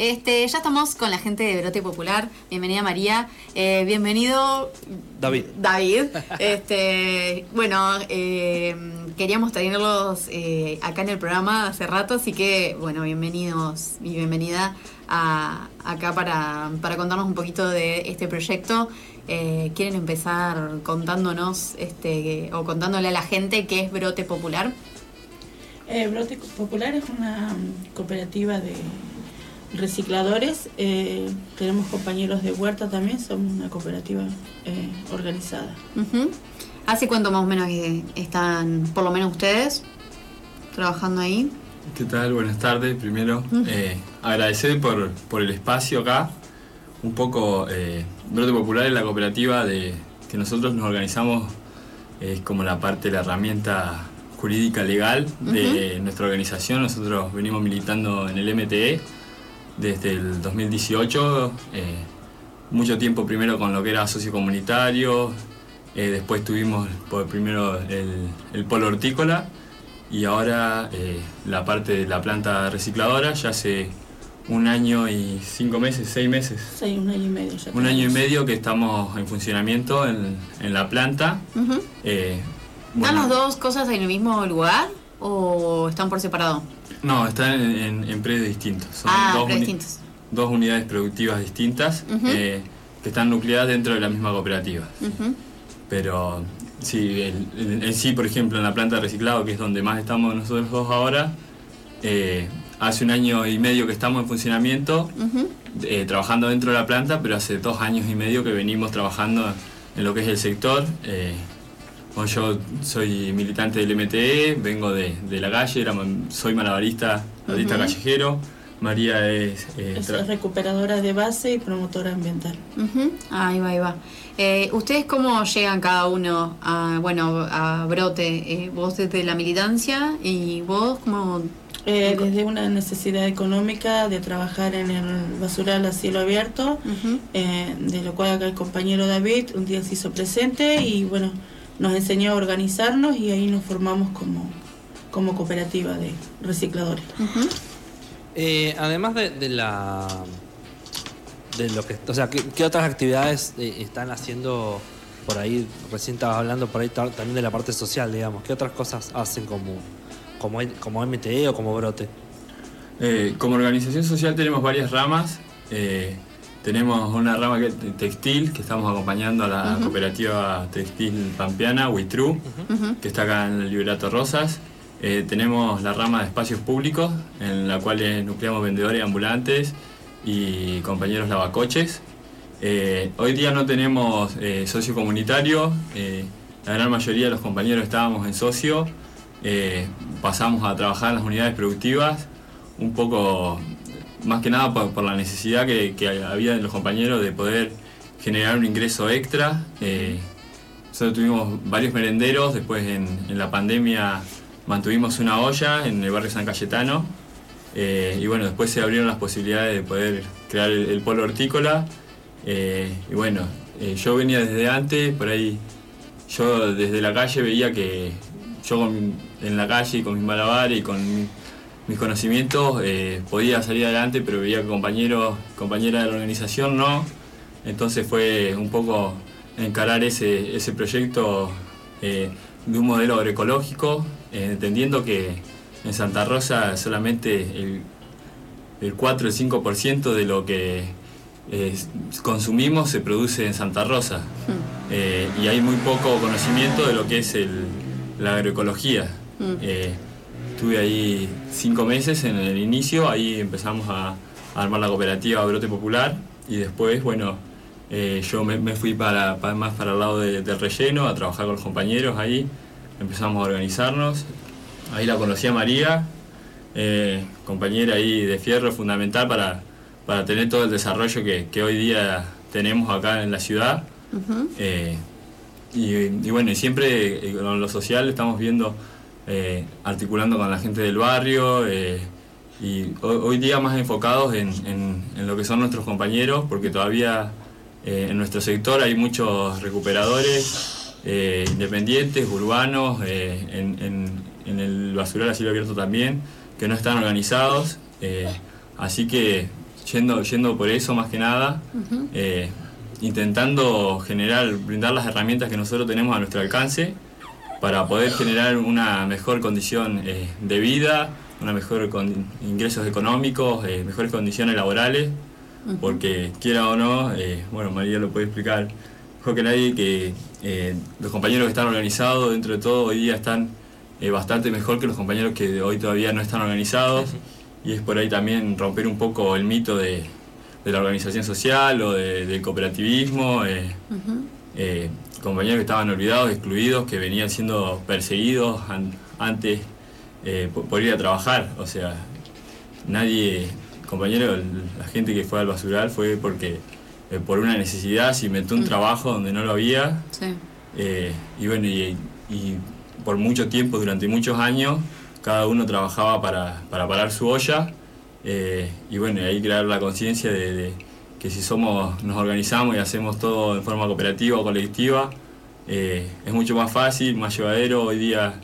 Este, ya estamos con la gente de Brote Popular. Bienvenida María. Eh, bienvenido David. David. Este, bueno, eh, queríamos tenerlos eh, acá en el programa hace rato, así que bueno, bienvenidos y bienvenida a, acá para, para contarnos un poquito de este proyecto. Eh, ¿Quieren empezar contándonos este, o contándole a la gente qué es Brote Popular? Eh, Brote Popular es una cooperativa de recicladores. Eh, tenemos compañeros de huerta también, somos una cooperativa eh, organizada. Ujú. ¿Hace cuánto más o menos que están, por lo menos ustedes, trabajando ahí? ¿Qué tal? Buenas tardes. Primero, eh, agradecer por, por el espacio acá. Un poco, eh, Brote Popular es la cooperativa de que nosotros nos organizamos, es como la parte, la herramienta jurídica legal de nuestra organización. Nosotros venimos militando en el MTE desde el 2018, eh, mucho tiempo primero con lo que era socio comunitario, eh, después tuvimos por primero el, el polo hortícola y ahora eh, la parte de la planta recicladora ya hace un año y cinco meses, seis meses, Seis, un año y medio ya. un año y medio que estamos en funcionamiento en, en la planta. Ujú. Eh, ¿Están las dos cosas en el mismo lugar o están por separado? No, están en, en- distintos. Son ah, dos, uni- distintos. dos unidades productivas distintas eh, que están nucleadas dentro de la misma cooperativa. Pero sí, el- el- en sí, por ejemplo, en la planta de reciclado, que es donde más estamos nosotros dos ahora, eh, hace un año y medio que estamos en funcionamiento, eh, trabajando dentro de la planta, pero hace dos años y medio que venimos trabajando en lo que es el sector. Bueno, yo soy militante del MTE, vengo de, de la calle, era- soy malabarista, malabarista Ujú. callejero. María es... eh, Es recuperadora de base y promotora ambiental. Ujú. Ahí va, ahí va. Eh, ¿Ustedes cómo llegan cada uno a, bueno, a Brote? Eh, vos desde la militancia y vos como... Eh, desde una necesidad económica de trabajar en el basural a cielo abierto, eh, de lo cual acá el compañero David un día se hizo presente y bueno, nos enseñó a organizarnos y ahí nos formamos como, como cooperativa de recicladores. Eh, además de, de la. de lo que. O sea, ¿qué, qué otras actividades eh, están haciendo por ahí? Recién estabas hablando por ahí ta- también de la parte social, digamos. ¿Qué otras cosas hacen como, como, como MTE o como Brote? Eh, como organización social tenemos varias ramas. Tenemos una rama que es de textil, que estamos acompañando a la cooperativa textil pampeana, Ujú. que está acá en el Liberato Rosas. Eh, tenemos la rama de espacios públicos, en la cual nucleamos vendedores ambulantes y compañeros lavacoches. Eh, hoy día no tenemos eh, socio comunitario, eh, la gran mayoría de los compañeros estábamos en socio, eh, pasamos a trabajar en las unidades productivas, un poco más que nada por, la necesidad que, había de los compañeros de poder generar un ingreso extra. Eh, nosotros tuvimos varios merenderos, después en, en la pandemia mantuvimos una olla en el barrio San Cayetano eh, y bueno, después se abrieron las posibilidades de poder crear el, polo hortícola eh, y bueno, eh, yo venía desde antes, por ahí yo desde la calle veía que yo con- en la calle con mis malabares y con mis conocimientos eh, podía salir adelante, pero veía que compañeros, compañeras de la organización no. Entonces fue un poco encarar ese, ese proyecto eh, de un modelo agroecológico, eh, entendiendo que en Santa Rosa solamente el, el 4 o el 5% de lo que consumimos se produce en Santa Rosa. Eh, y hay muy poco conocimiento de lo que es el- la agroecología. Mm. Estuve ahí cinco meses en el inicio, ahí empezamos a, a armar la cooperativa Brote Popular y después, bueno, eh, yo me, me fui para, para- más para el lado de- del relleno, a trabajar con los compañeros ahí, empezamos a organizarnos. Ahí la conocí a María, eh, compañera ahí de fierro fundamental para, para tener todo el desarrollo que, que hoy día tenemos acá en la ciudad. Eh, y, y bueno, y siempre con lo social estamos viendo, eh, articulando con la gente del barrio eh, y hoy, hoy día más enfocados en, en- en lo que son nuestros compañeros, porque todavía eh, en nuestro sector hay muchos recuperadores eh, independientes, urbanos, en, el basural a cielo abierto también, que no están organizados. así que yendo, yendo por eso más que nada, intentando generar, brindar las herramientas que nosotros tenemos a nuestro alcance para poder generar una mejor condición eh, de vida, una mejor con ingresos económicos, eh, mejores condiciones laborales, porque quiera o no, bueno, María lo puede explicar mejor que nadie que los compañeros que están organizados dentro de todo hoy día están bastante mejor que los compañeros que hoy todavía no están organizados. Y es por ahí también romper un poco el mito de, la organización social o del cooperativismo. Eh, eh, compañeros que estaban olvidados, excluidos, que venían siendo perseguidos antes eh, por, ir a trabajar. O sea, nadie, compañero, la gente que fue al basural fue porque por una necesidad se inventó un trabajo donde no lo había. y bueno, y por mucho tiempo, durante muchos años, cada uno trabajaba para, para parar su olla eh, y bueno, ahí crear la conciencia de, que si somos, nos organizamos y hacemos todo de forma cooperativa o colectiva, eh, es mucho más fácil, más llevadero. Hoy día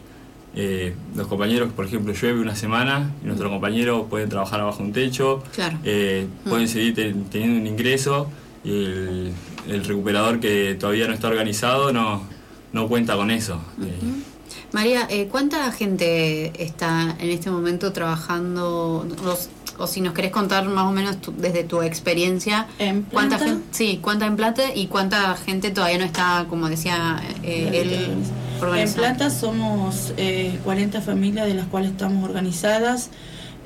eh, los compañeros, por ejemplo, llueve una semana y nuestros compañeros pueden trabajar abajo un techo, pueden mm. seguir teniendo un ingreso y el, recuperador que todavía no está organizado no, no cuenta con eso. María, eh, ¿cuánta gente está en este momento trabajando? O si nos querés contar más o menos desde tu experiencia, ¿En ¿cuánta gente, sí, cuánta en plata y cuánta gente todavía no está, como decía eh, él, En plata somos 40 eh, familias de las cuales estamos organizadas,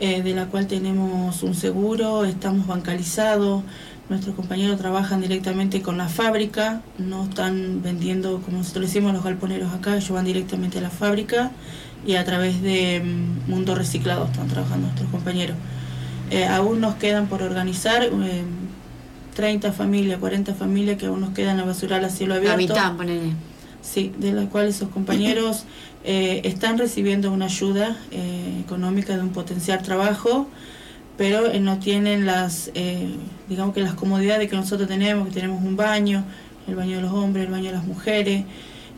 de la cual tenemos un seguro, estamos bancalizados, Nuestros compañeros trabajan directamente con la fábrica, no están vendiendo, como nosotros decimos, los galponeros acá, ellos van directamente a la fábrica y a través de mm, Mundo Reciclado están trabajando nuestros compañeros. Eh, aún nos quedan por organizar eh, 30 familias, 40 familias que aún nos quedan a basurar a cielo abierto. La mitad, ponele. Sí, de las cuales esos compañeros eh, están recibiendo una ayuda eh, económica de un potencial trabajo pero eh, no tienen las, eh, digamos que las comodidades que nosotros tenemos, que tenemos un baño, el baño de los hombres, el baño de las mujeres,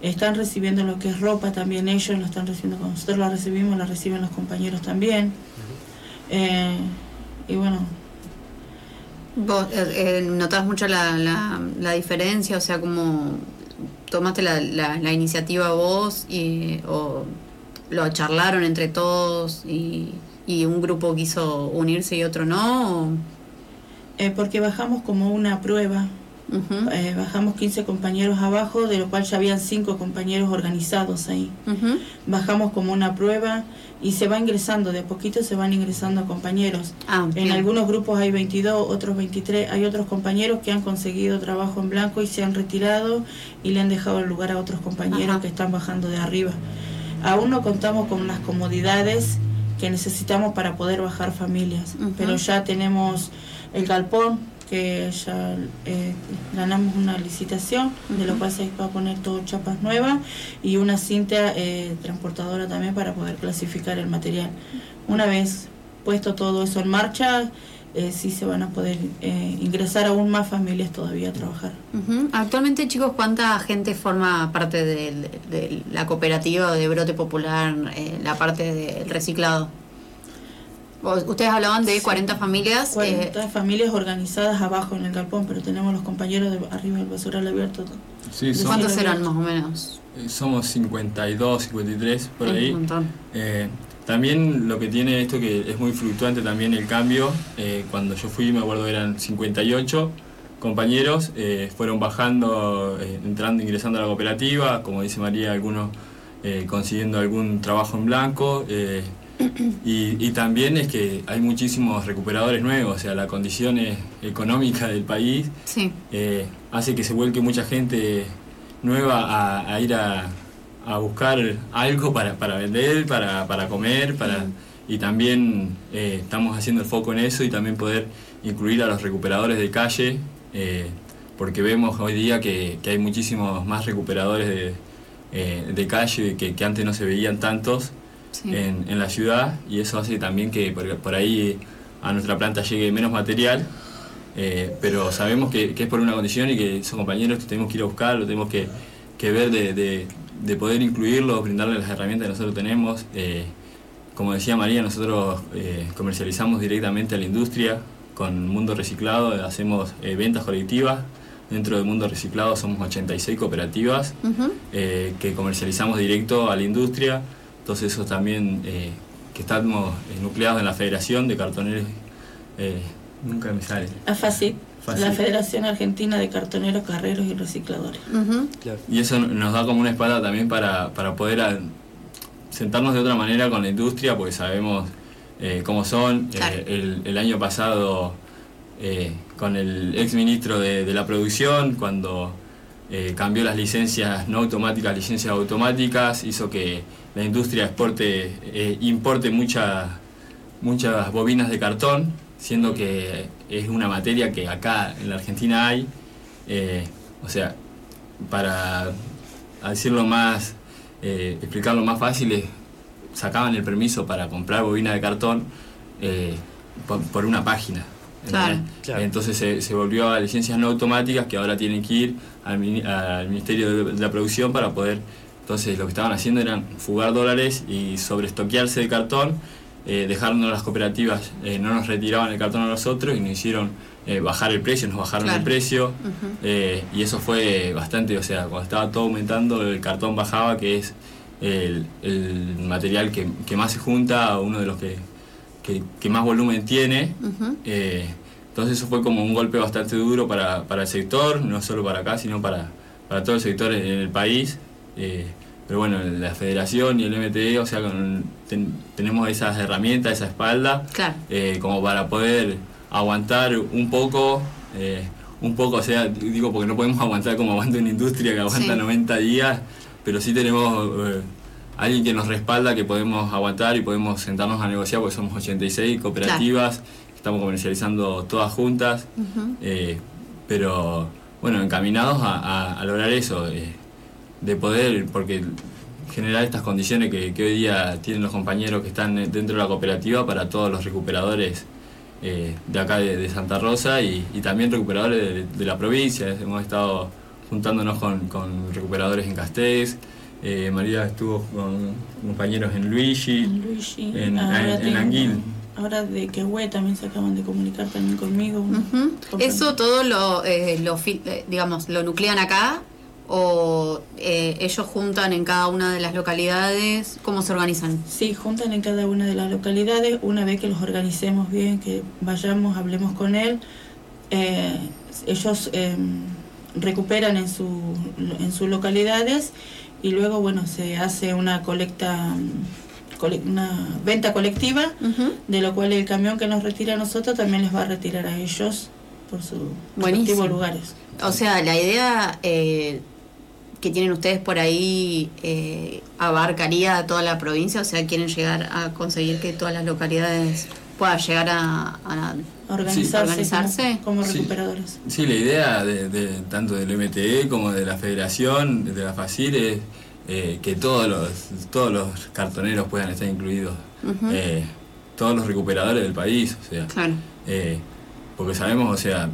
están recibiendo lo que es ropa también ellos, lo están recibiendo cuando nosotros la recibimos, la reciben los compañeros también. Eh, y bueno. ¿Vos notás mucho la, la, diferencia? O sea, como tomaste la, la, iniciativa vos y, o lo charlaron entre todos y y un grupo quiso unirse y otro no? Eh, porque bajamos como una prueba. Eh, bajamos 15 compañeros abajo, de lo cual ya habían 5 compañeros organizados ahí. Bajamos como una prueba y se va ingresando, de a poquito se van ingresando compañeros. Ah, en algunos grupos hay 22, otros 23. Hay otros compañeros que han conseguido trabajo en blanco y se han retirado y le han dejado el lugar a otros compañeros que están bajando de arriba. Aún no contamos con las comodidades que necesitamos para poder bajar familias. Pero ya tenemos el galpón, que ya eh, ganamos una licitación, de lo cual se va a poner todo chapas nuevas y una cinta eh, transportadora también para poder clasificar el material. Una vez puesto todo eso en marcha, eh, sí se van a poder eh, ingresar aún más familias todavía a trabajar. Actualmente, chicos, ¿cuánta gente forma parte de, la cooperativa de brote popular, eh, la parte del reciclado? Ustedes hablaban de 40 familias. 40 familias organizadas abajo en el galpón, pero tenemos los compañeros de arriba del basural abierto. Sí, ¿Cuántos eran más o menos? Somos 52, 53 por ahí. Un montón. También lo que tiene esto que es muy fluctuante también el cambio, eh, cuando yo fui me acuerdo eran 58 compañeros, eh, fueron bajando, eh, entrando, ingresando a la cooperativa, como dice María, algunos consiguiendo algún trabajo en blanco. Y, también es que hay muchísimos recuperadores nuevos, o sea, la condición económica del país hace que se vuelque mucha gente nueva a ir a, a buscar algo para, para vender, para, para comer, para y también eh, estamos haciendo el foco en eso y también poder incluir a los recuperadores de calle, eh, porque vemos hoy día que, hay muchísimos más recuperadores de, eh, de calle que, que, antes no se veían tantos en, en, la ciudad y eso hace también que por, ahí a nuestra planta llegue menos material. pero sabemos que, que, es por una condición y que esos compañeros tenemos que ir a buscarlo, tenemos que, que ver de de poder incluirlos, brindarles las herramientas que nosotros tenemos. Eh, como decía María, nosotros eh, comercializamos directamente a la industria, con Mundo Reciclado hacemos eh, ventas colectivas. Dentro del Mundo Reciclado somos 86 cooperativas Ujú. eh, que comercializamos directo a la industria. Entonces eso también eh, que estamos eh, nucleados en la Federación de Cartoneros. eh, nunca me sale. AFACIT, Facit. la Federación Argentina de Cartoneros, Carreros y Recicladores. Claro. Y eso nos da como una espalda también para, para poder a- sentarnos de otra manera con la industria, porque sabemos eh, cómo son. Claro. Eh, el, el año pasado, eh, con el ex ministro de, de la producción, cuando eh, cambió las licencias no automáticas, licencias automáticas, hizo que la industria exporte, eh, importe muchas muchas bobinas de cartón, siendo que es una materia que acá en la Argentina hay. eh, o sea, para decirlo más, eh, explicarlo más fácil, es, sacaban el permiso para comprar bobina de cartón eh, por, por una página. Claro. ¿entendés? Claro. Entonces se, se volvió a licencias no automáticas que ahora tienen que ir al, al Ministerio de, de la Producción para poder... Entonces lo que estaban haciendo eran fugar dólares y sobreestoquearse de cartón, eh, dejarnos las cooperativas, eh, no nos retiraban el cartón a nosotros y nos hicieron eh, bajar el precio, nos bajaron Claro. el precio. Eh, y eso fue bastante, o sea, cuando estaba todo aumentando, el cartón bajaba, que es el, el material que, que más se junta, uno de los que, que, que más volumen tiene. Eh, entonces eso fue como un golpe bastante duro para, para el sector, no solo para acá, sino para, para todo el sector en el país. Eh, pero bueno, la federación y el MTE, o sea, con- ten- tenemos esas herramientas, esa espalda, Claro. eh, como para poder aguantar un poco, eh, un poco, o sea, digo porque no podemos aguantar como aguanta una industria que aguanta Sí. 90 días, pero sí tenemos alguien que nos respalda, que podemos aguantar y podemos sentarnos a negociar, porque somos 86 cooperativas, estamos comercializando todas juntas, pero bueno, encaminados a, a- a lograr eso, eh, de poder, porque generar estas condiciones que, que hoy día tienen los compañeros que están dentro de la cooperativa para todos los recuperadores eh, de acá de, de Santa Rosa y, y también recuperadores de, de la provincia. Hemos estado juntándonos con, con recuperadores en Castés, eh, María estuvo con compañeros en Luigi, En Luigi, en, ahora en- en tengo- Anguil. Ahora de Quehue también se acaban de comunicar también conmigo. Eso todo lo, eh, lo eh, digamos, lo nuclean acá o eh, ellos juntan en cada una de las localidades. ¿Cómo se organizan? Sí, juntan en cada una de las localidades. Una vez que los organicemos bien, que vayamos, hablemos con él, eh, ellos eh, recuperan en, su, en sus localidades y luego, bueno, se hace una colecta, cole- una venta colectiva, de lo cual el camión que nos retira a nosotros también les va a retirar a ellos por sus respectivos lugares. O sea, la idea eh, que tienen ustedes por ahí eh, abarcaría a toda la provincia, o sea, quieren llegar a conseguir que todas las localidades puedan llegar a, a- Organizarse, organizarse. como, recuperadores. Sí, la idea de, de- tanto del MTE como de la Federación, de la FACIL, es eh, que todos los, todos los cartoneros puedan estar incluidos, eh, todos los recuperadores del país, o sea, Claro. eh, porque sabemos, o sea,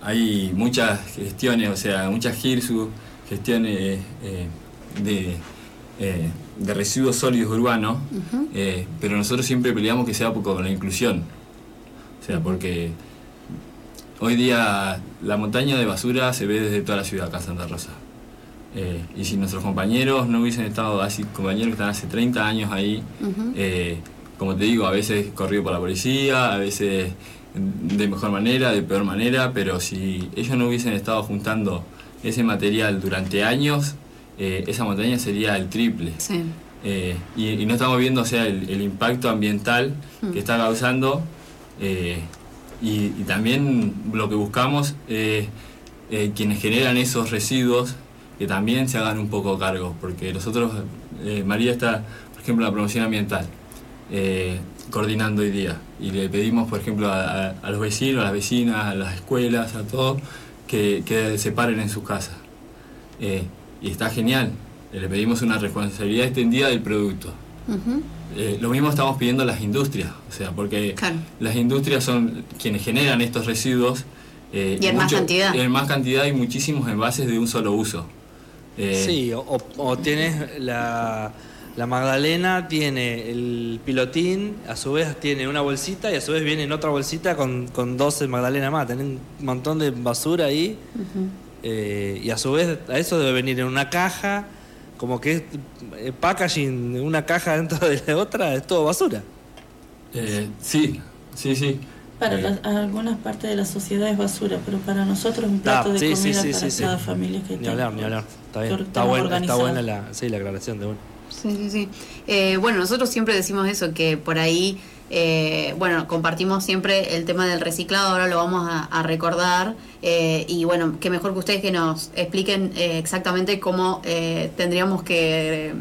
hay muchas gestiones, o sea, muchas GIRSU, gestiones eh, de, eh, de residuos sólidos urbanos, eh, pero nosotros siempre peleamos que sea por- con la inclusión. O sea, porque hoy día la montaña de basura se ve desde toda la ciudad acá en Santa Rosa. Eh, y si nuestros compañeros no hubiesen estado así, compañeros que están hace 30 años ahí, eh, como te digo, a veces corrido por la policía, a veces de mejor manera, de peor manera, pero si ellos no hubiesen estado juntando ese material durante años, eh, esa montaña sería el triple. Sí. Eh, y, y no estamos viendo o sea, el, el impacto ambiental Mm. que está causando eh, y, y también lo que buscamos es quienes generan esos residuos que también se hagan un poco cargo, porque nosotros, María está, por ejemplo, en la promoción ambiental, coordinando hoy día, y le pedimos, por ejemplo, a, a- a los vecinos, a las vecinas, a las escuelas, a todos, que, que separen en sus casas. Eh, y está genial, le pedimos una responsabilidad extendida del producto. Eh, lo mismo estamos pidiendo a las industrias, o sea, porque Claro. las industrias son quienes generan estos residuos. eh, Y en más cantidad. En más cantidad y muchísimos envases de un solo uso. Eh, Sí, o tienes la, la Magdalena tiene el pilotín, a su vez tiene una bolsita y a su vez viene en otra bolsita con, con 12 Magdalena más. Tienen un montón de basura ahí. Eh, y a su vez a eso debe venir en una caja, como que es eh, packaging, una caja dentro de la otra, es todo basura. Eh, sí, sí, sí. Para Eh, las- algunas partes de la sociedad es basura, pero para nosotros es un plato Ah, de sí, comida sí, para sí, sí. cada familia que Ni hablar, ni hablar. Está bien. Está, buena, está buena la, sí, la aclaración de uno. Sí, sí, sí. Eh, bueno, nosotros siempre decimos eso, que por ahí, eh, bueno, compartimos siempre el tema del reciclado, ahora lo vamos a, a recordar. eh, y bueno, que mejor que ustedes que nos expliquen eh, exactamente cómo tendríamos que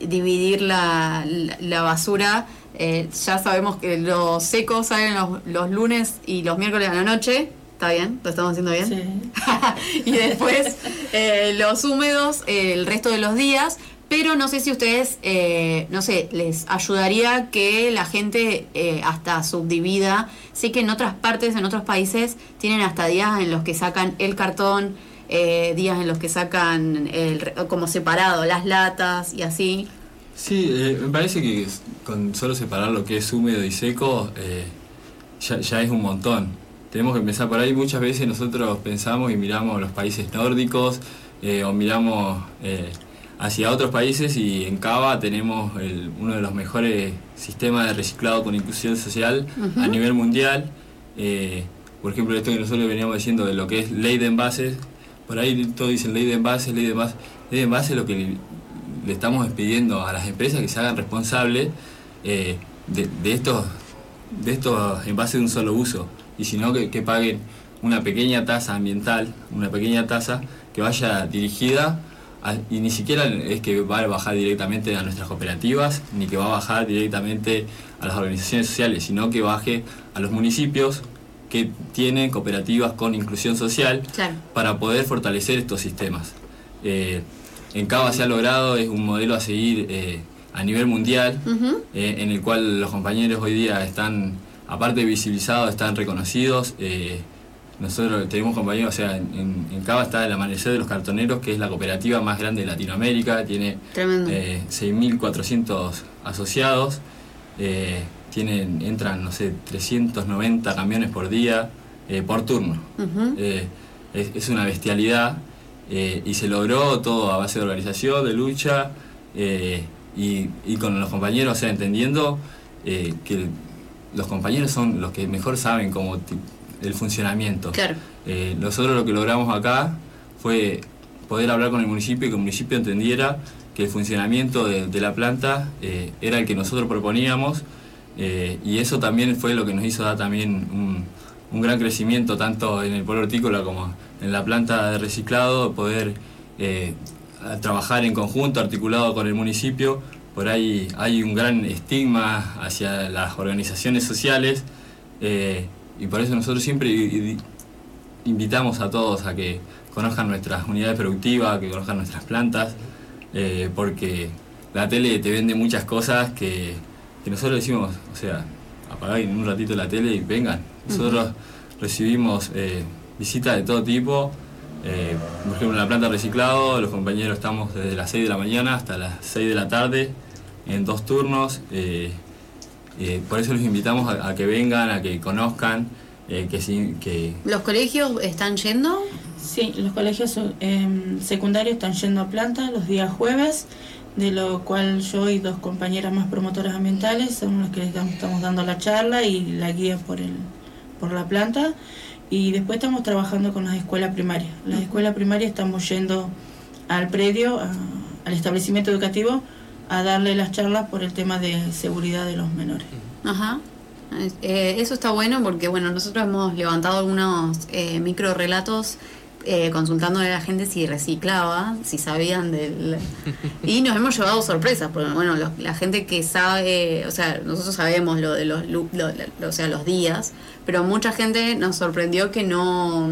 dividir la, la- la basura. Ya sabemos que los secos salen los, los lunes y los miércoles a la noche. ¿Está bien? ¿Lo estamos haciendo bien? Sí. y después eh, los húmedos eh, el resto de los días. Pero no sé si ustedes, eh, no sé, les ayudaría que la gente eh, hasta subdivida. Sé que en otras partes, en otros países, tienen hasta días en los que sacan el cartón, eh, días en los que sacan el, como separado las latas y así. Sí, me parece que con solo separar lo que es húmedo y seco ya, ya es un montón. Tenemos que empezar por ahí. Muchas veces nosotros pensamos y miramos los países nórdicos o miramos hacia otros países y en Cava tenemos el- uno de los mejores sistemas de reciclado con inclusión social a nivel mundial. Eh, por ejemplo, esto que nosotros veníamos diciendo de lo que es ley de envases, por ahí todos dicen ley de envases, ley de envases. Ley de envases es lo que le, estamos pidiendo a las empresas que se hagan responsables eh, de, de estos de estos envases de un solo uso y si no que, que paguen una pequeña tasa ambiental, una pequeña tasa que vaya dirigida y ni siquiera es que va a bajar directamente a nuestras cooperativas ni que va a bajar directamente a las organizaciones sociales, sino que baje a los municipios que tienen cooperativas con inclusión social Claro. para poder fortalecer estos sistemas. Eh, en Cava se ha logrado, es un modelo a seguir eh, a nivel mundial, eh, en el cual los compañeros hoy día están, aparte de visibilizados, están reconocidos. Nosotros tenemos compañeros, o sea, en, en Cava está el Amanecer de los Cartoneros, que es la cooperativa más grande de Latinoamérica, tiene eh, 6.400 asociados, eh, tienen, entran, no sé, 390 camiones por día, eh, por turno. Eh, es, es una bestialidad eh, y se logró todo a base de organización, de lucha y, y con los compañeros, o sea, entendiendo que los compañeros son los que mejor saben cómo el funcionamiento. Claro. Eh, nosotros lo que logramos acá fue poder hablar con el municipio y que el municipio entendiera que el funcionamiento de, de la planta eh, era el que nosotros proponíamos eh, y eso también fue lo que nos hizo dar también un, un gran crecimiento tanto en el polo hortícola como en la planta de reciclado, poder trabajar en conjunto, articulado con el municipio. Por ahí hay un gran estigma hacia las organizaciones sociales eh, y por eso nosotros siempre invitamos a todos a que conozcan nuestras unidades productivas, que conozcan nuestras plantas, eh, porque la tele te vende muchas cosas que, que nosotros decimos, o sea, apaguen un ratito la tele y vengan. Nosotros recibimos eh, visitas de todo tipo, eh, por ejemplo en la planta de reciclado, los compañeros estamos desde las 6 de la mañana hasta las 6 de la tarde, en dos turnos. Eh, por eso los invitamos a, a que vengan, a que conozcan, eh, que, sí- que ¿Los colegios están yendo? Sí, los colegios eh, secundarios están yendo a planta los días jueves, de lo cual yo y dos compañeras más promotoras ambientales son las que les damos- estamos dando la charla y la guía por, el, por la planta. Y después estamos trabajando con las escuelas primarias. Las escuelas primarias estamos yendo al predio, a- al establecimiento educativo, a darle las charlas por el tema de seguridad de los menores. Ajá. Eh, eso está bueno porque, bueno, nosotros hemos levantado algunos eh, micro relatos eh, consultando a la gente si reciclaba, si sabían del... Y nos hemos llevado sorpresas, porque, bueno, los- la gente que sabe, o sea, nosotros sabemos lo de los, lu- lo- lo- o sea, los días, pero mucha gente nos sorprendió que no,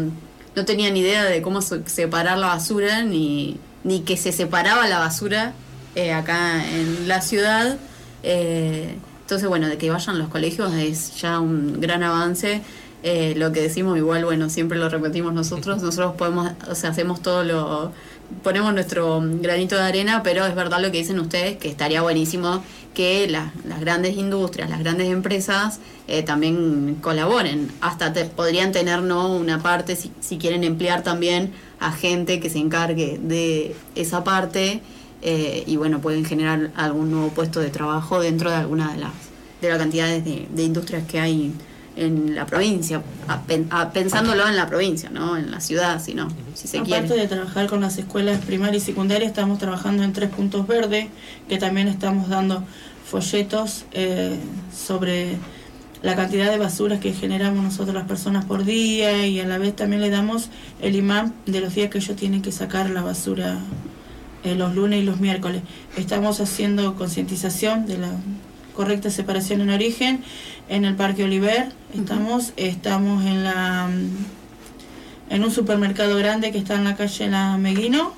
no tenía ni idea de cómo se- separar la basura, ni, ni que se separaba la basura eh, acá en la ciudad. Eh, entonces, bueno, de que vayan los colegios es ya un gran avance. Eh, lo que decimos igual, bueno, siempre lo repetimos nosotros. Nosotros podemos, o sea, hacemos todo lo, ponemos nuestro granito de arena, pero es verdad lo que dicen ustedes, que estaría buenísimo que la- las grandes industrias, las grandes empresas eh, también colaboren. Hasta te, podrían tener ¿no? una parte, si, si quieren emplear también a gente que se encargue de esa parte eh, y bueno, pueden generar algún nuevo puesto de trabajo dentro de alguna de las de la cantidades de, de industrias que hay en la provincia, a pen- a- pensándolo en la provincia, no en la ciudad, sino si se Aparte quiere. de trabajar con las escuelas primarias y secundarias, estamos trabajando en tres puntos verdes, que también estamos dando folletos eh, sobre la cantidad de basuras que generamos nosotros las personas por día y a la vez también le damos el imán de los días que ellos tienen que sacar la basura eh, los lunes y los miércoles. Estamos haciendo concientización de la correcta separación en origen en el Parque Oliver. Estamos, estamos en la mm, en un supermercado grande que está en la calle La Meguino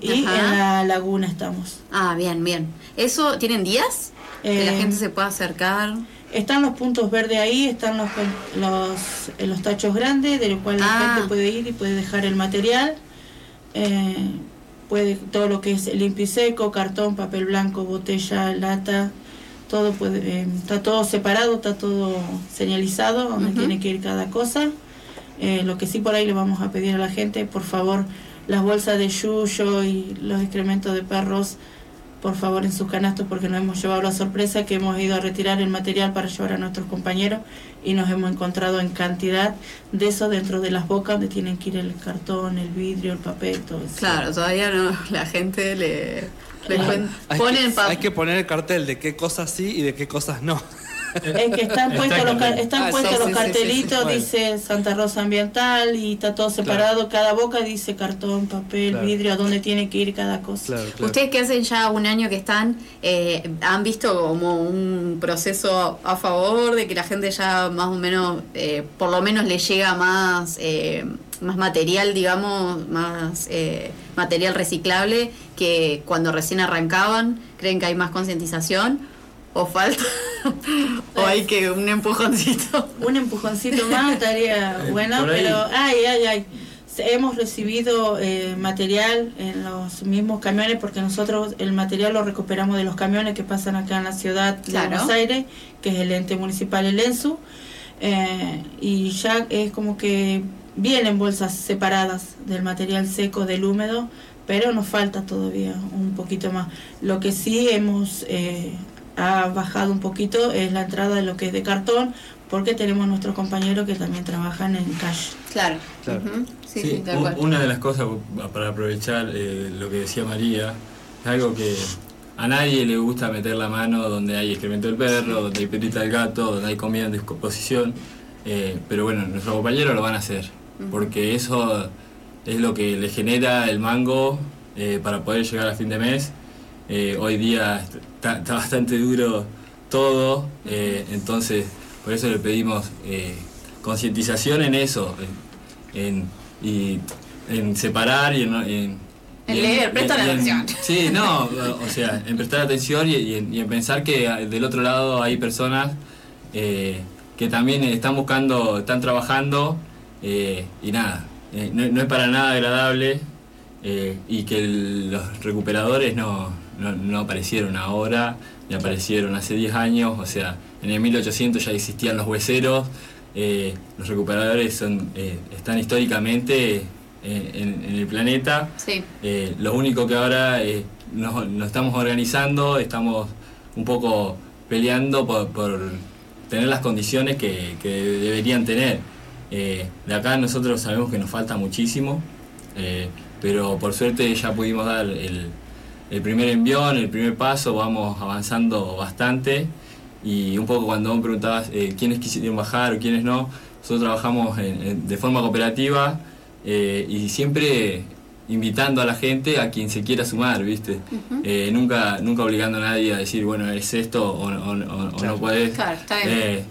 y Ajá. en la laguna estamos. Ah, bien, bien. ¿Eso tienen días? que la Eh, gente se pueda acercar. Están los puntos verdes ahí, están los, los, eh, los tachos grandes, de los cuales Ah. la gente puede ir y puede dejar el material. Eh, puede todo lo que es limpio y seco, cartón, papel blanco, botella, lata, todo puede, eh, está todo separado, está todo señalizado, donde tiene que ir cada cosa. Eh, lo que sí por ahí le vamos a pedir a la gente, por favor, las bolsas de yuyo y los excrementos de perros, por favor en sus canastos, porque nos hemos llevado la sorpresa que hemos ido a retirar el material para llevar a nuestros compañeros y nos hemos encontrado en cantidad de eso dentro de las bocas donde tienen que ir el cartón, el vidrio, el papel, todo eso. Claro, todavía no, la gente le, le Ah, que, hay que poner el cartel de qué cosas sí y de qué cosas no. Es que están puestos los, están Ah, puestos sí, los sí, sí, sí, cartelitos, sí. Dice Santa Rosa Ambiental y está todo separado, cada boca dice cartón, papel, Claro. vidrio, a dónde tiene que ir cada cosa. Claro, claro. Ustedes que hacen ya un año que están, eh, ¿han visto como un proceso a favor de que la gente ya más o menos, eh, por lo menos le llega más, eh, más material, digamos, más eh, material reciclable que cuando recién arrancaban? ¿Creen que hay más concientización? ¿O falta? ¿O hay que un empujoncito? Un empujoncito más estaría bueno, Por ahí. pero ay, ay, ay. Hemos recibido eh, material en los mismos camiones porque nosotros el material lo recuperamos de los camiones que pasan acá en la ciudad de Claro. Buenos Aires, que es el ente municipal, el ENSU, eh, y ya es como que vienen bolsas separadas del material seco, del húmedo, pero nos falta todavía un poquito más. Lo que sí hemos eh, ha bajado un poquito es la entrada de lo que es de cartón, porque tenemos nuestros compañeros que también trabajan en cash. Claro. Claro. Sí, Sí, sí, una de las cosas para aprovechar eh, lo que decía María, es algo que a nadie le gusta meter la mano donde hay excremento del perro, donde hay perita del gato, donde hay comida en descomposición, eh, pero bueno, nuestros compañeros lo van a hacer, porque eso es lo que le genera el mango eh, para poder llegar a fin de mes. Eh, hoy día está, está bastante duro todo, eh, entonces por eso le pedimos eh, concientización en eso, en, en- y en separar y en... en- En leer, prestar atención. Sí, no, o sea, en prestar atención y, y en, y en pensar que del otro lado hay personas eh, que también están buscando, están trabajando eh, y nada, no, no es para nada agradable y que el- los recuperadores no, no, no aparecieron ahora, ni aparecieron hace 10 años, o sea, en el 1800 ya existían los hueseros, eh, los recuperadores son, eh, están históricamente eh, en, en el planeta. Sí. Eh, lo único que ahora nos, nos estamos organizando, estamos un poco peleando por, por tener las condiciones que, que deberían tener. De acá nosotros sabemos que nos falta muchísimo, pero por suerte ya pudimos dar el, el primer envión, el primer paso, vamos avanzando bastante. Y un poco cuando me preguntabas eh, quiénes quisieron bajar o quiénes no, nosotros trabajamos en- en- de forma cooperativa eh, y siempre invitando a la gente a quien se quiera sumar, ¿viste? Eh, nunca, nunca obligando a nadie a decir, bueno, es esto o, o- o- o no puedes. Claro, está bien. Eh,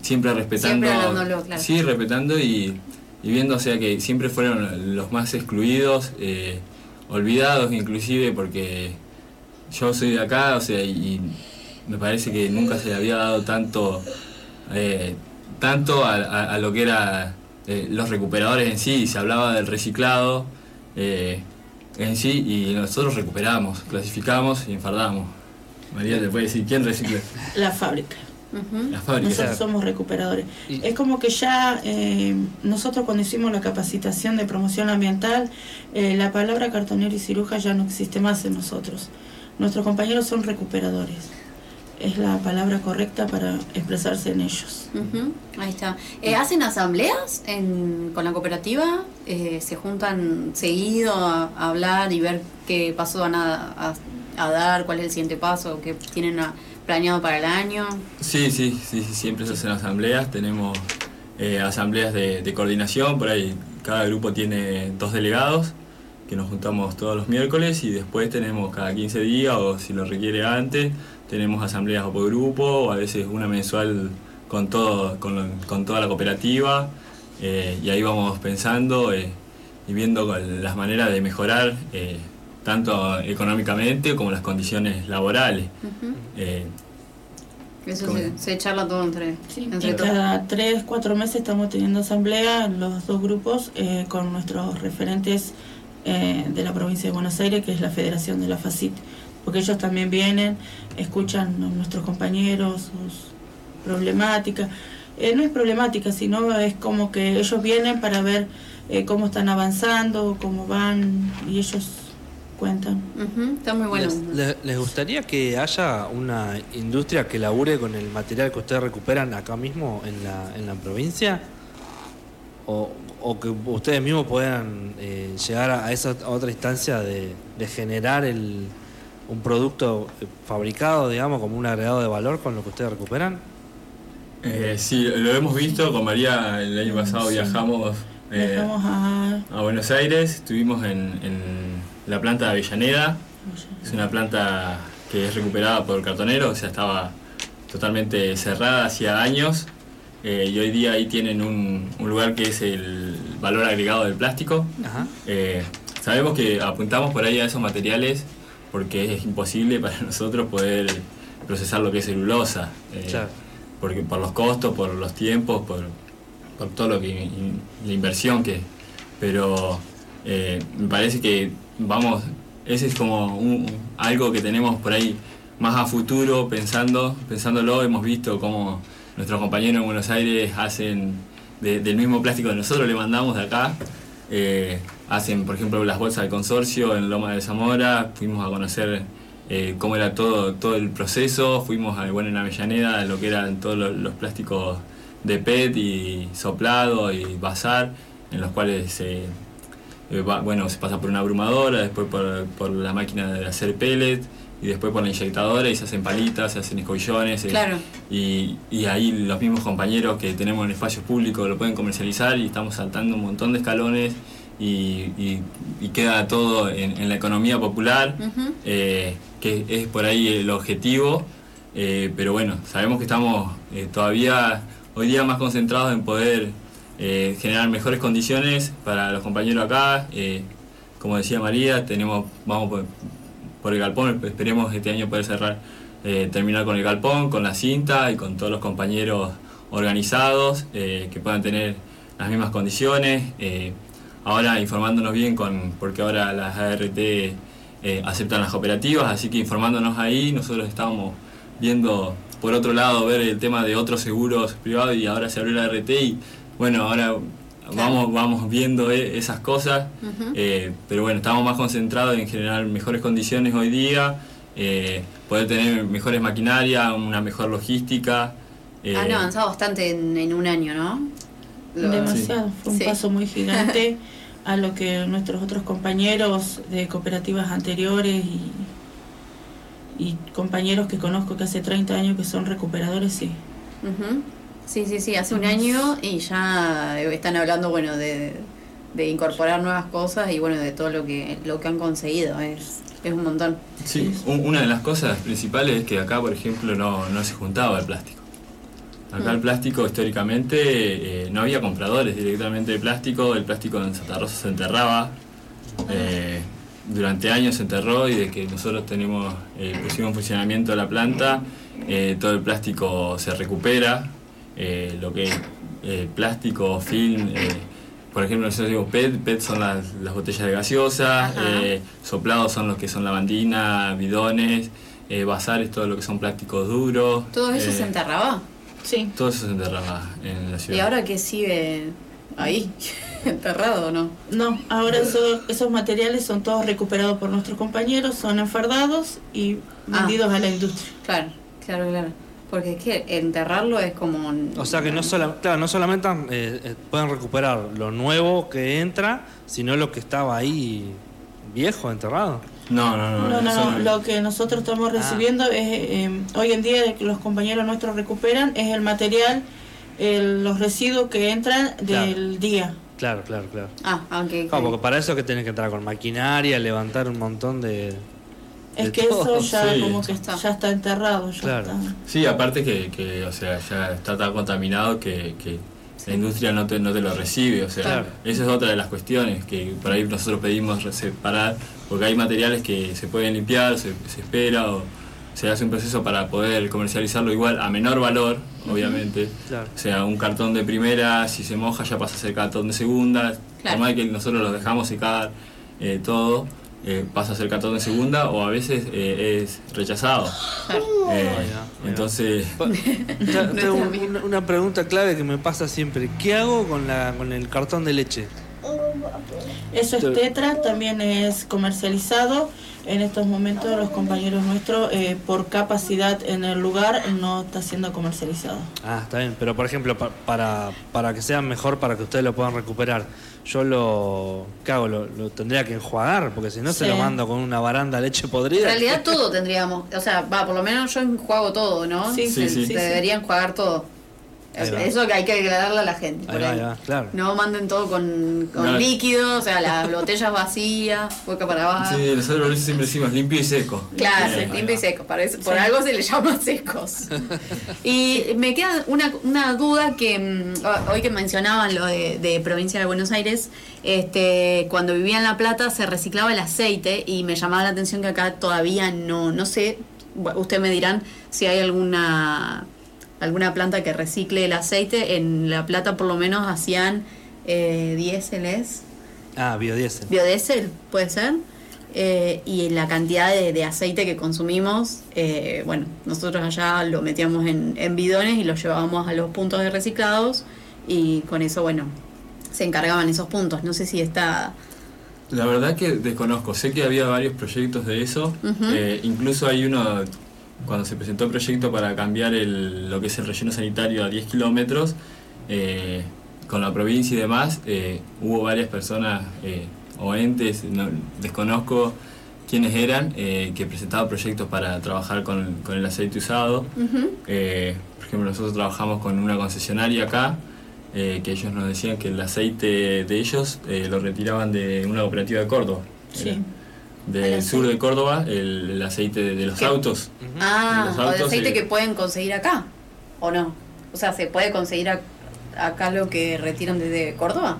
siempre respetando. Siempre hablándolo, claro. Sí, respetando y, y viendo, o sea, que siempre fueron los más excluidos, eh, olvidados inclusive, porque yo soy de acá, o sea, y, me parece que nunca se le había dado tanto, eh, tanto a, lo que era eh, los recuperadores en sí, se hablaba del reciclado, eh, en sí y nosotros recuperamos, clasificamos y enfardamos. María te puede decir quién recicla. La fábrica. Ujú. La fábrica. Nosotros somos recuperadores. Y- Es como que ya eh, nosotros cuando hicimos la capacitación de promoción ambiental, eh, la palabra cartonero y ciruja ya no existe más en nosotros. Nuestros compañeros son recuperadores. Es la palabra correcta para expresarse en ellos. Ujú, Ahí está. Eh, ¿Hacen asambleas en- con la cooperativa? Eh, ¿Se juntan seguido a, a hablar y ver qué paso van a, a- a dar, cuál es el siguiente paso, qué tienen a- planeado para el año? Sí, sí, sí, sí, siempre se hacen asambleas, tenemos eh, asambleas de, coordinación, por ahí cada grupo tiene dos delegados que nos juntamos todos los miércoles y después tenemos cada 15 días o si lo requiere antes, tenemos asambleas por grupo o a veces una mensual con, todo, con, toda la cooperativa eh, y ahí vamos pensando eh, y viendo las maneras de mejorar tanto económicamente como las condiciones laborales. Eh, Eso se, se charla todo entre, entre Y todos. cada tres, cuatro meses estamos teniendo asamblea, los dos grupos, eh, con nuestros referentes eh, de la provincia de Buenos Aires, que es la Federación de la FACIT. Porque ellos también vienen, escuchan a nuestros compañeros, sus problemáticas. Eh, no es problemática, sino es como que ellos vienen para ver eh, cómo están avanzando, cómo van, y ellos cuentan. Está muy bueno. ¿Les, gustaría que haya una industria que labure con el material que ustedes recuperan acá mismo en la, en la provincia? ¿O, o que ustedes mismos puedan eh, llegar a esa a otra instancia de, de generar el, un producto fabricado, digamos, como un agregado de valor con lo que ustedes recuperan? Eh, sí, lo hemos visto. Con María el año pasado Sí. viajamos eh, a Buenos Aires. Estuvimos en, en la planta de Avellaneda. Es una planta que es recuperada por cartoneros, o sea, estaba totalmente cerrada hacía años. eh, y hoy día ahí tienen un, un lugar que es el valor agregado del plástico. Ajá. Eh, sabemos que apuntamos por ahí a esos materiales porque es imposible para nosotros poder procesar lo que es celulosa. eh, Claro. porque por los costos, por los tiempos, por, por todo lo que in- la inversión que pero eh, me parece que vamos ese es como un- algo que tenemos por ahí más a futuro pensando pensándolo hemos visto cómo nuestros compañeros en Buenos Aires hacen de- del mismo plástico que nosotros le mandamos de acá eh, hacen por ejemplo las bolsas del consorcio en Loma de Zamora fuimos a conocer eh, cómo era todo, todo el proceso. Fuimos a, bueno, en Avellaneda, lo que eran todos los, plásticos de PET y soplado y bazar, en los cuales se, va- bueno, se pasa por una abrumadora, después por, por la máquina de hacer pellet y después por la inyectadora y se hacen palitas, se hacen escobillones. eh, Claro. y, y ahí los mismos compañeros que tenemos en espacios públicos lo pueden comercializar y estamos saltando un montón de escalones y, y- y queda todo en, en la economía popular, eh, que es por ahí el objetivo, eh, pero bueno, sabemos que estamos eh, todavía hoy día más concentrados en poder eh, generar mejores condiciones para los compañeros acá. eh, como decía María, tenemos, vamos por, el galpón, esperemos este año poder cerrar, eh, terminar con el galpón, con la cinta y con todos los compañeros organizados, que puedan tener las mismas condiciones. ahora informándonos bien con, porque ahora las ART aceptan las cooperativas, así que informándonos ahí, nosotros estábamos viendo por otro lado ver el tema de otros seguros privados y ahora se abrió la ART y bueno, ahora vamos, vamos viendo eh, esas cosas, eh, pero bueno, estamos más concentrados en generar mejores condiciones hoy día, eh, poder tener mejores maquinarias, una mejor logística. eh, Han avanzado bastante en, en un año, ¿no? Lo- Demasiado, fue un Sí. paso muy gigante a lo que nuestros otros compañeros de cooperativas anteriores y, y compañeros que conozco que hace 30 años que son recuperadores, sí. Ujú. Sí, sí, sí, hace un año y ya están hablando, bueno, de, de incorporar nuevas cosas y bueno, de todo lo que lo que han conseguido. Es, es un montón. Sí, un- una de las cosas principales es que acá, por ejemplo, no, no se juntaba el plástico. Acá Mm. el plástico históricamente eh, no había compradores directamente de plástico, el plástico en Santa Rosa se enterraba, eh, durante años se enterró y de que nosotros tenemos eh, pusimos en funcionamiento la planta, eh, todo el plástico se recupera, eh, lo que es eh, plástico, film, eh, por ejemplo, nosotros digo PET, PET son las, las botellas de gaseosa, eh, soplados son los que son lavandina, bidones, eh, bazares, todo lo que son plásticos duros. ¿Todo eso eh, se enterraba? Sí. Todo eso se enterraba en la ciudad. ¿Y ahora qué sigue ahí? ¿Enterrado o no? No, ahora eso- esos materiales son todos recuperados por nuestros compañeros, son enfardados y Ah. vendidos a la industria. Claro, claro, claro. Porque es que enterrarlo es como... un- O sea que no, sola- claro, no solamente eh, eh, pueden recuperar lo nuevo que entra, sino lo que estaba ahí viejo, enterrado. No, no, no. No, no, no, lo que nosotros estamos recibiendo es, eh, hoy en día que los compañeros nuestros recuperan es el material, el- los residuos que entran del Claro. día. Claro, claro, claro. Ah, aunque... Claro, porque para eso que tenés que entrar con maquinaria, levantar un montón de... Es que todo. eso ya Sí. como que Está. ya está enterrado, ya Claro. está. Sí, aparte que, que, o sea, ya está tan contaminado que, que la industria no te, no te lo recibe, o sea, Claro. esa es otra de las cuestiones que por ahí nosotros pedimos separar, porque hay materiales que se pueden limpiar, se, se espera o se hace un proceso para poder comercializarlo igual a menor valor, obviamente. Claro. O sea, un cartón de primera, si se moja ya pasa a ser cartón de segunda, Claro. por más que nosotros lo dejamos secar eh, todo, eh, pasa a ser cartón de segunda o a veces eh, es rechazado. Eh, va. entonces, Tengo una, una pregunta clave que me pasa siempre. ¿Qué hago con, la, con el cartón de leche? Eso es Te- tetra, también es comercializado. En estos momentos los compañeros nuestros, eh, por capacidad en el lugar, no está siendo comercializado. Ah, está bien. Pero por ejemplo, pa- para, para que sea mejor, para que ustedes lo puedan recuperar, yo lo... ¿Qué hago? Lo, lo tendría que enjuagar, porque si no se lo mando con una baranda de leche En podrida. realidad todo tendríamos, o sea, va, por lo menos yo enjuago todo, ¿no? Sí, Sí, se, sí. se sí. debería enjuagar todo. Eso que hay que aclararle a la gente. Ahí por va, ahí. ahí va, claro. No manden todo con, con No. líquido, o sea, las botellas vacías, boca para abajo. sí, nosotros siempre decimos limpio y seco. Claro, Eh, limpio y seco, para eso- por Sí. algo se le llama secos. y me queda una, una duda que mm, hoy que mencionaban lo de, de provincia de Buenos Aires, este, cuando vivía en La Plata se reciclaba el aceite y me llamaba la atención que acá todavía no, no sé, ustedes me dirán si hay alguna alguna planta que recicle el aceite. En La Plata por lo menos hacían eh, diéseles Ah, biodiesel. biodiesel, puede ser. Eh, y la cantidad de, de aceite que consumimos, eh, bueno, nosotros allá lo metíamos en, en bidones y lo llevábamos a los puntos de reciclados y con eso, bueno, se encargaban esos puntos. No sé si está... La verdad que desconozco, sé que había varios proyectos de eso, eh, incluso hay uno, cuando se presentó el proyecto para cambiar el, lo que es el relleno sanitario a 10 kilómetros, eh, con la provincia y demás, eh, hubo varias personas eh, o entes, no- desconozco quiénes eran, que presentaban proyectos para trabajar con, con el aceite usado. Por ejemplo, nosotros trabajamos con una concesionaria acá, que ellos nos decían que el aceite de ellos lo retiraban de una cooperativa de Córdoba. Sí. Era ¿El Del aceite? sur de Córdoba, el, el aceite de, de los ¿Qué? autos. Ah, Los o autos, aceite que pueden conseguir acá, ¿o no? O sea, ¿se puede conseguir ac- acá lo que retiran desde Córdoba?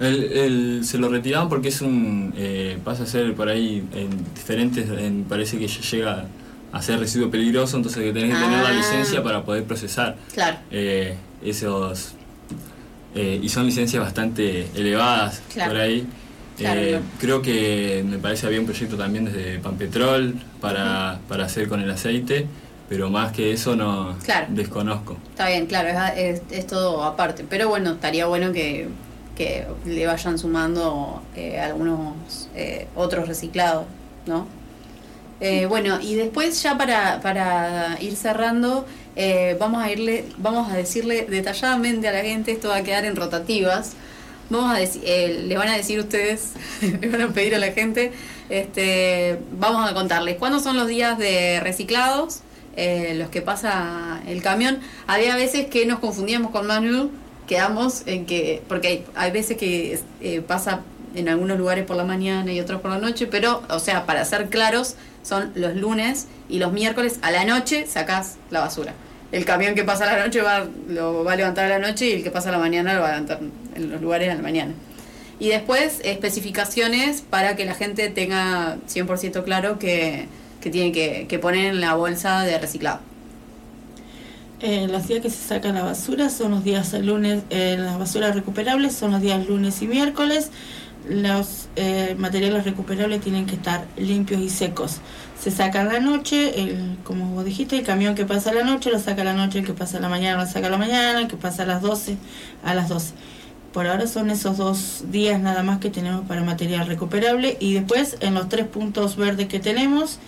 El, el- se lo retiraban porque es un eh, pasa a ser por ahí en diferentes, en- parece que ya llega a ser residuo peligroso, entonces que tenés que tener la Ah. licencia para poder procesar Claro, eh, esos eh, y son licencias bastante elevadas Claro. por ahí. Claro, Eh, claro. Creo que me parece había un proyecto también desde Panpetrol para, para hacer con el aceite, pero más que eso no Claro. desconozco. está bien, claro, es, es- es todo aparte. Pero bueno, estaría bueno que, que le vayan sumando eh, algunos eh, otros reciclados, ¿no? Eh, bueno, y después ya para, para ir cerrando, eh, vamos a irle, vamos a decirle detalladamente a la gente, esto va a quedar en rotativas. Vamos a decir, eh, le van a decir ustedes, le van a pedir a la gente, este, vamos a contarles cuándo son los días de reciclados, eh, los que pasa el camión. Había veces que nos confundíamos con Manu, quedamos en que, porque hay, hay veces que eh, pasa en algunos lugares por la mañana y otros por la noche, pero, o sea, para ser claros, son los lunes y los miércoles a la noche sacás la basura. El camión que pasa la noche va, lo va a levantar a la noche y el que pasa la mañana lo va a levantar en los lugares a la mañana. Y después especificaciones para que la gente tenga 100% claro que, que tiene que, que poner en la bolsa de reciclado. Eh, los días que se saca la basura son los días lunes, eh, las basuras recuperables son los días lunes y miércoles. Los eh, materiales recuperables tienen que estar limpios y secos. Se saca la noche, el, como vos dijiste, el camión que pasa la noche lo saca la noche, el que pasa la mañana lo saca la mañana, el que pasa a las 12 a las 12. Por ahora son esos dos días nada más que tenemos para material recuperable y después en los tres puntos verdes que tenemos,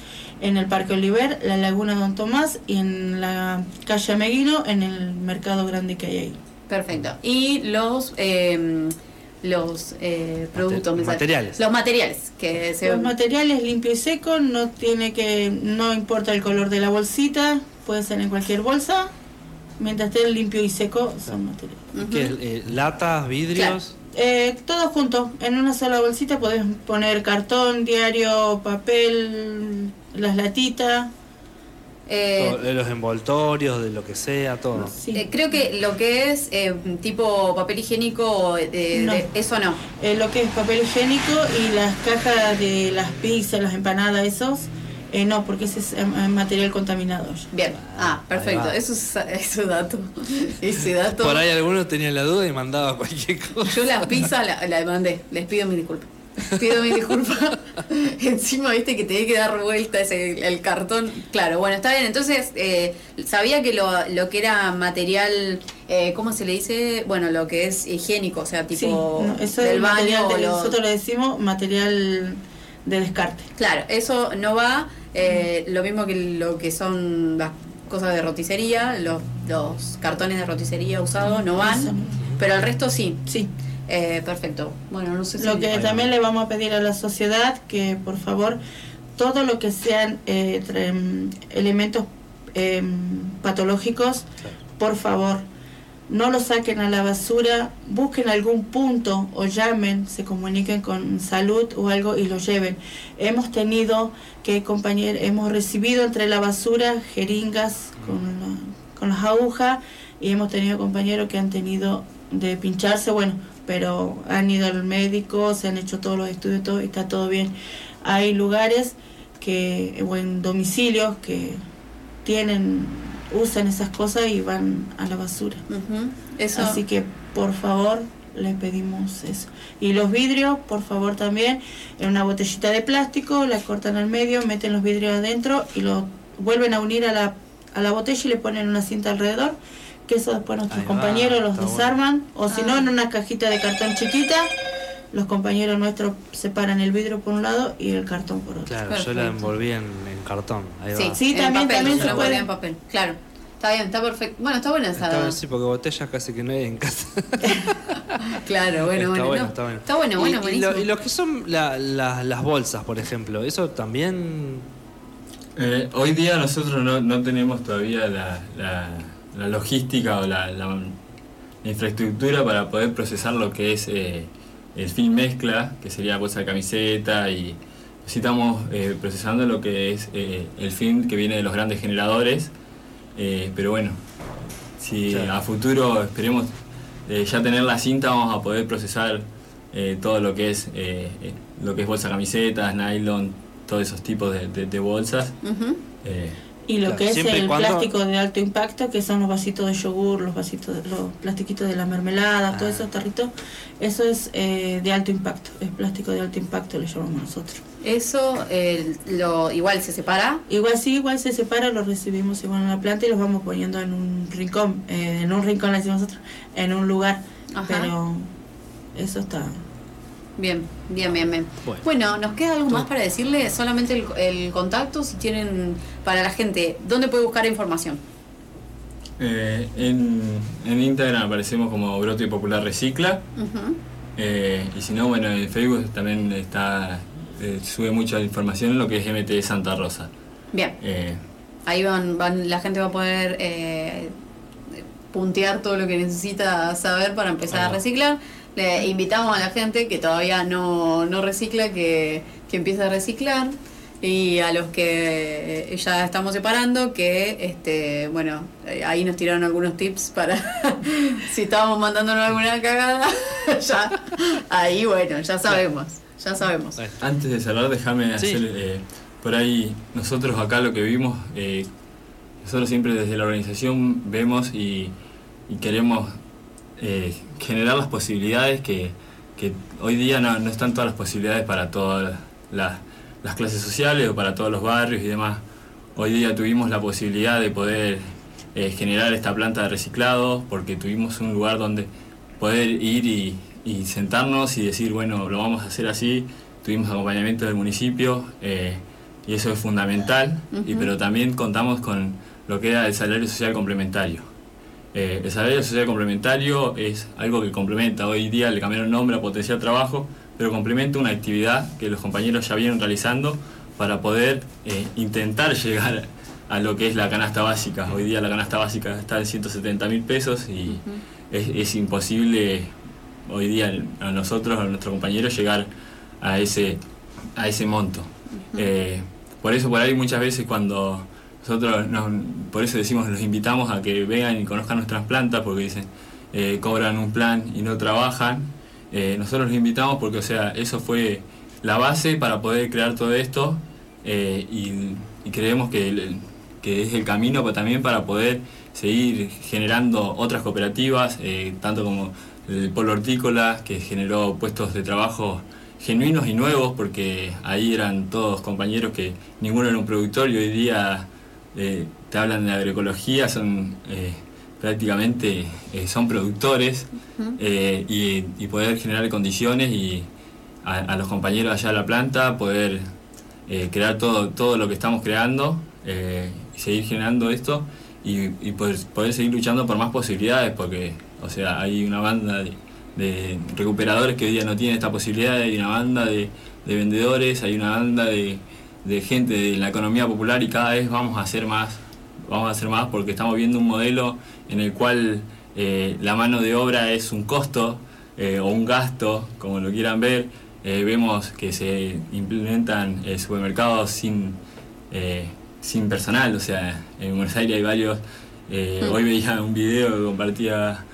en el Parque Oliver, la Laguna Don Tomás y en la calle Meguino, en el mercado grande que hay ahí. Perfecto. Y los eh, los eh, productos Mate- me sale. materiales. Los materiales que se Los materiales limpio y seco, no tiene que, no importa el color de la bolsita, puede ser en cualquier bolsa, mientras esté limpio y seco son materiales. Ujú. ¿Qué es? Eh, latas, vidrios. Eh, todo junto, en una sola bolsita podés poner cartón, diario, papel, las latitas. Eh, de los envoltorios, de lo que sea, todo. Sí. eh, creo que lo que es eh, tipo papel higiénico, eh, de- No. de- eso no. Eh, lo que es papel higiénico y las cajas de las pizzas, las empanadas, esos, eh, no, porque ese es eh, material contaminado. Bien. Ah, perfecto. Eso es ese dato. Ese dato. Por ahí alguno tenía la duda y mandaba cualquier cosa. Yo la pizza la, la mandé. Les pido mis disculpas. Pido mis disculpas. Encima, viste que tenía que dar vuelta ese, el cartón. Claro, bueno, está bien. Entonces, eh, sabía que lo, lo que era material, eh, ¿cómo se le dice? Bueno, lo que es higiénico, o sea, tipo Sí, no, eso es del el material, baño. de- lo- nosotros le decimos material de descarte. Claro, eso no va. eh, lo mismo que lo que son las cosas de roticería, los, los cartones de roticería usados no van, pero el resto sí. Sí, Eh, perfecto. Bueno, no sé si... lo que también le vamos a pedir a la sociedad que por favor todo lo que sean eh, em, elementos em, patológicos, por favor, no lo saquen a la basura, busquen algún punto o llamen, se comuniquen con salud o algo y lo lleven. Hemos tenido que compañeros, hemos recibido entre la basura jeringas con, la- con las agujas y hemos tenido compañeros que han tenido de pincharse, bueno, pero han ido al médico, se han hecho todos los estudios, todo, y está todo bien. Hay lugares que, o en domicilios que tienen, usan esas cosas y van a la basura. Ujú, Eso... Así que por favor les pedimos eso. Y los vidrios, por favor también, en una botellita de plástico, la cortan al medio, meten los vidrios adentro y lo vuelven a unir a la, a la botella y le ponen una cinta alrededor, que eso después nuestros Ahí va, compañeros los bueno. desarman, o si no Ah. en una cajita de cartón chiquita, los compañeros nuestros separan el vidrio por un lado y el cartón por otro. Claro, yo la envolví en, en cartón. Ahí Sí, va. Sí, en también- papel, también se puede. en papel, claro. Está bien, está perfecto. Bueno, está buena esa. Está bien, sí, porque botellas casi que no hay en casa. Claro, bueno, está bueno. bueno, no. está bueno. Está bueno, bueno, y, buenísimo. lo, y lo que son la- la- las bolsas, por ejemplo, eso también. Eh, hoy día nosotros no, no tenemos todavía la, la- la logística o la, la- la infraestructura para poder procesar lo que es eh, el fin mezcla, que sería bolsa de camiseta y sí estamos eh, procesando lo que es eh, el fin que viene de los grandes generadores, eh, pero bueno, si Claro. a futuro esperemos eh, ya tener la cinta vamos a poder procesar eh, todo lo que es lo que es bolsa camisetas, nylon, todos esos tipos de, de- de bolsas. Eh, Y lo Claro, que es el cuando- plástico de alto impacto, que son los vasitos de yogur, los vasitos, de- los plastiquitos de las mermeladas, Ah. todos esos tarritos, eso es eh, de alto impacto, es plástico de alto impacto, le llamamos nosotros. Eso eh, lo igual se separa. Igual sí, igual se separa, los recibimos igual en la planta y los vamos poniendo en un rincón, eh, en un rincón le decimos nosotros, en un lugar, Ajá. pero eso está. Bien, bien, bien, bien. Bueno. Bueno, ¿nos queda algo más para decirle? Solamente el, el contacto, si tienen para la gente, ¿dónde puede buscar información? eh, en, en Instagram aparecemos como Brote Popular Recicla. Ujú. eh, y si no, bueno, en Facebook también está eh, sube mucha información en lo que es MT Santa Rosa. Bien, Eh, ahí van, van, la gente va a poder eh, puntear todo lo que necesita saber para empezar a reciclar. Le invitamos a la gente que todavía no, no recicla que, que empiece a reciclar. Y a los que ya estamos separando, que este bueno, eh, ahí nos tiraron algunos tips para si estábamos mandándonos alguna cagada, ya ahí bueno, ya sabemos, ya sabemos. Antes de cerrar, déjame Sí. hacer eh, por ahí nosotros acá lo que vimos, eh, nosotros siempre desde la organización vemos y, y queremos eh, generar las posibilidades que, que hoy día no, no, están todas las posibilidades para todas las, las clases sociales o para todos los barrios y demás. Hoy día tuvimos la posibilidad de poder eh, generar esta planta de reciclado porque tuvimos un lugar donde poder ir y, y, sentarnos y decir, bueno, lo vamos a hacer así. Tuvimos acompañamiento del municipio eh, y eso es fundamental, uh -huh. y, pero también contamos con lo que era el salario social complementario. Eh, el salario social complementario es algo que complementa, hoy día le cambiaron nombre a potenciar trabajo, pero complementa una actividad que los compañeros ya vienen realizando para poder eh, intentar llegar a lo que es la canasta básica. Hoy día la canasta básica está en 170 mil pesos y uh -huh. es, es, imposible hoy día a nosotros, a nuestros compañeros, llegar a ese, a ese monto. Uh -huh. eh, por eso por ahí muchas veces cuando nosotros nos, por eso decimos, los invitamos a que vengan y conozcan nuestras plantas porque dicen, eh, cobran un plan y no trabajan. Eh, nosotros los invitamos porque, o sea, eso fue la base para poder crear todo esto eh, y, creemos que, que, es el camino también para poder seguir generando otras cooperativas, eh, tanto como el Polo Hortícola, que generó puestos de trabajo genuinos y nuevos, porque ahí eran todos compañeros que ninguno era un productor y hoy día eh, te hablan de agroecología, son eh, prácticamente eh, son productores uh -huh. y, y, poder generar condiciones y a, a, los compañeros allá de la planta poder crear todo, todo lo que estamos creando y seguir generando esto y, y poder, poder, seguir luchando por más posibilidades porque o sea hay una banda de, de recuperadores que hoy día no tienen esta posibilidad, hay una banda de, de vendedores, hay una banda de, de, gente de la economía popular y cada vez vamos a hacer más, vamos a hacer más porque estamos viendo un modelo en el cual eh, la mano de obra es un costo eh, o un gasto, como lo quieran ver, eh, vemos que se implementan supermercados sin, sin personal, o sea, en Buenos Aires hay varios, mm. hoy veía un video que compartía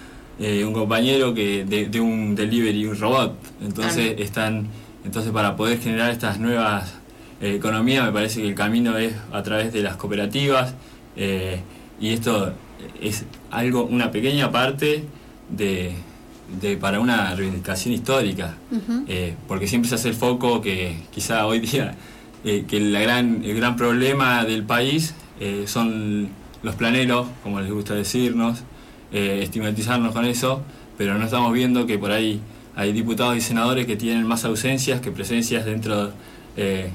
eh, un compañero que de, de, un delivery, un robot. Entonces ah. están, entonces para poder generar estas nuevas eh, economías me parece que el camino es a través de las cooperativas eh, y esto es algo, una pequeña parte de, de para una reivindicación histórica, uh -huh. porque siempre se hace el foco que quizá hoy día que la gran, el gran problema del país son los planeros, como les gusta decirnos, eh, estigmatizarnos con eso, pero no estamos viendo que por ahí hay diputados y senadores que tienen más ausencias que presencias dentro eh,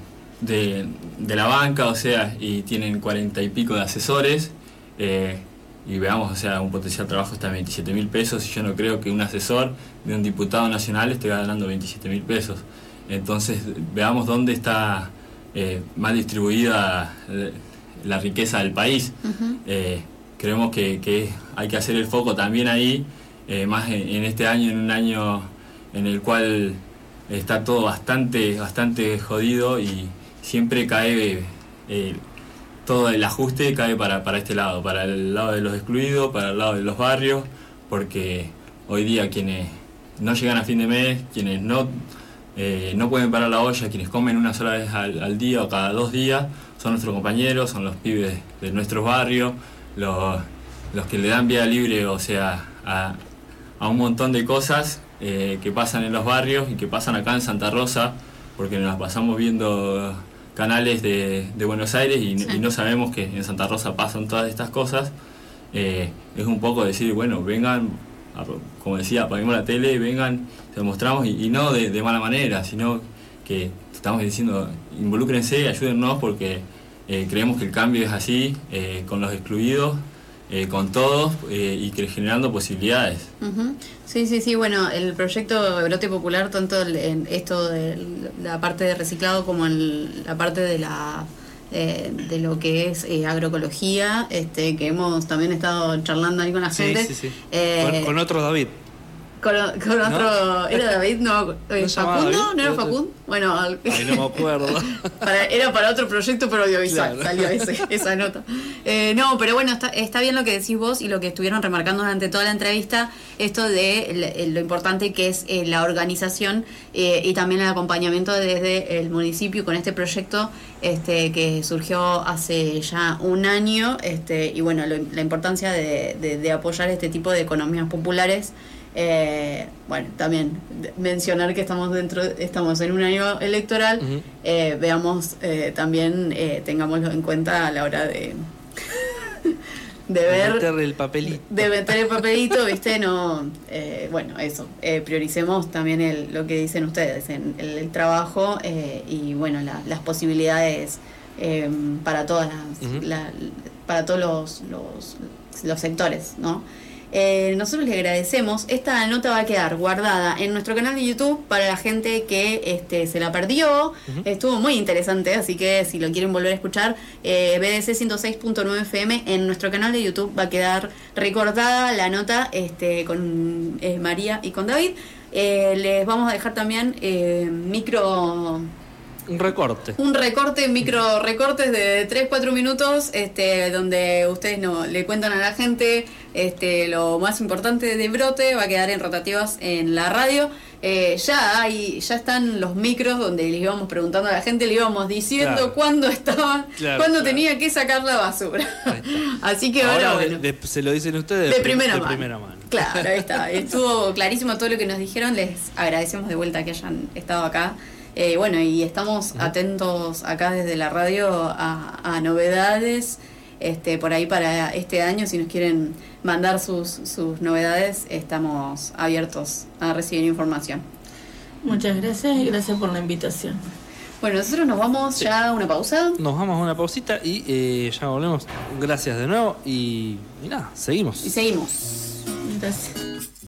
de, de, la banca, o sea, y tienen cuarenta y pico de asesores. Eh, y veamos, o sea, un potencial trabajo está en 27 mil pesos y yo no creo que un asesor de un diputado nacional esté ganando 27 mil pesos. Entonces, veamos dónde está eh, más distribuida la riqueza del país. Uh -huh creemos que, que, hay que hacer el foco también ahí, eh, más en, en, este año, en un año en el cual está todo bastante, bastante jodido y siempre cae eh, todo el ajuste cae para, para este lado, para el lado de los excluidos, para el lado de los barrios, porque hoy día quienes no llegan a fin de mes, quienes no, eh, no pueden parar la olla, quienes comen una sola vez al, día o cada dos días, son nuestros compañeros, son los pibes de nuestros barrios, los, los que le dan vía libre, o sea, a, a un montón de cosas eh, que pasan en los barrios y que pasan acá en Santa Rosa, porque nos pasamos viendo canales de, de Buenos Aires y, sí. y, no sabemos que en Santa Rosa pasan todas estas cosas. Eh, es un poco decir, bueno, vengan, como decía, apaguemos la tele, vengan, te mostramos y, y no de, de, mala manera, sino que estamos diciendo, involúcrense, ayúdennos porque eh, creemos que el cambio es así, eh, con los excluidos, eh, con todos y que generando posibilidades. Uh -huh. Sí, sí, sí, bueno, el proyecto Brote Popular, tanto en esto de la parte de reciclado como en la parte de la de lo que es agroecología, este, que hemos también estado charlando ahí con la gente. Sí, sí, sí. con, con otro David. Con, con otro. ¿Era David? No, eh, ¿No se llamaba ¿Facundo? ¿No era Facundo? Bueno, al- Ay, no me acuerdo. para- era para otro proyecto, pero audiovisual. Claro. Salió ese- esa nota. Eh, no, pero bueno, está, está bien lo que decís vos y lo que estuvieron remarcando durante toda la entrevista, esto de lo importante que es eh, la organización eh, y también el acompañamiento desde el municipio con este proyecto este, que surgió hace ya un año este, y bueno, lo- la importancia de, de- de apoyar este tipo de economías populares. Eh, bueno, también mencionar que estamos dentro, estamos en un año electoral, eh, veamos eh, también, eh, tengámoslo en cuenta a la hora de, de ver, Meterle el papelito. de meter el papelito, viste, no, eh, bueno, eso, prioricemos también el, lo que dicen ustedes, en el, el trabajo y bueno, la- las posibilidades para todas las, la- para todos los, los, los sectores, ¿no? Eh, nosotros le agradecemos. Esta nota va a quedar guardada en nuestro canal de YouTube para la gente que este, se la perdió. Estuvo muy interesante, así que si lo quieren volver a escuchar, eh, BDC 106.9 FM en nuestro canal de YouTube va a quedar recordada la nota este, con eh, María y con David. Eh, les vamos a dejar también eh, micro Un recorte. un recorte, micro recortes de 3-4 minutos, este, donde ustedes no le cuentan a la gente este, lo más importante de Brote, va a quedar en rotativas en la radio. Eh, ya hay, ya están los micros donde le íbamos preguntando a la gente, le íbamos diciendo Claro. cuándo estaban, Claro, cuándo claro. tenía que sacar la basura. Así que ahora, bueno. de- se lo dicen ustedes De prim- primera, de mano. primera mano. Claro, ahí está. Estuvo clarísimo todo lo que nos dijeron. Les agradecemos de vuelta que hayan estado acá. Eh, bueno, y estamos atentos acá desde la radio a, a novedades este, por ahí para este año. Si nos quieren mandar sus, sus novedades, estamos abiertos a recibir información. Muchas gracias y gracias por la invitación. Bueno, nosotros nos vamos ya a una pausa. Nos vamos a una pausita y eh, ya volvemos. Gracias de nuevo y, y nada, seguimos. Y seguimos. Gracias.